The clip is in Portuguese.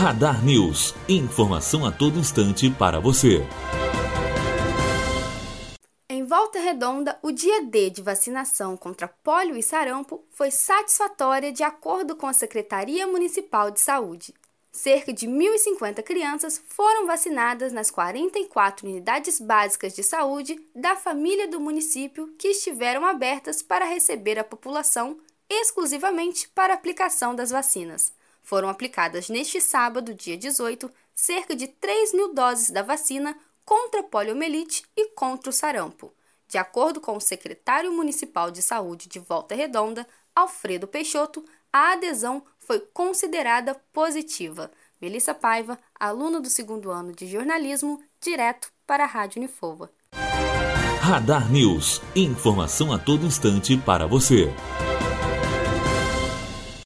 Radar News. Informação a todo instante para você. Em Volta Redonda, o dia D de vacinação contra pólio e sarampo foi satisfatória de acordo com a Secretaria Municipal de Saúde. Cerca de 1.050 crianças foram vacinadas nas 44 unidades básicas de saúde da família do município que estiveram abertas para receber a população exclusivamente para aplicação das vacinas. Foram aplicadas neste sábado, dia 18, cerca de 3 mil doses da vacina contra a poliomielite e contra o sarampo. De acordo com o secretário municipal de saúde de Volta Redonda, Alfredo Peixoto, a adesão foi considerada positiva. Melissa Paiva, aluna do segundo ano de jornalismo, direto para a Rádio Unifova. Radar News. Informação a todo instante para você.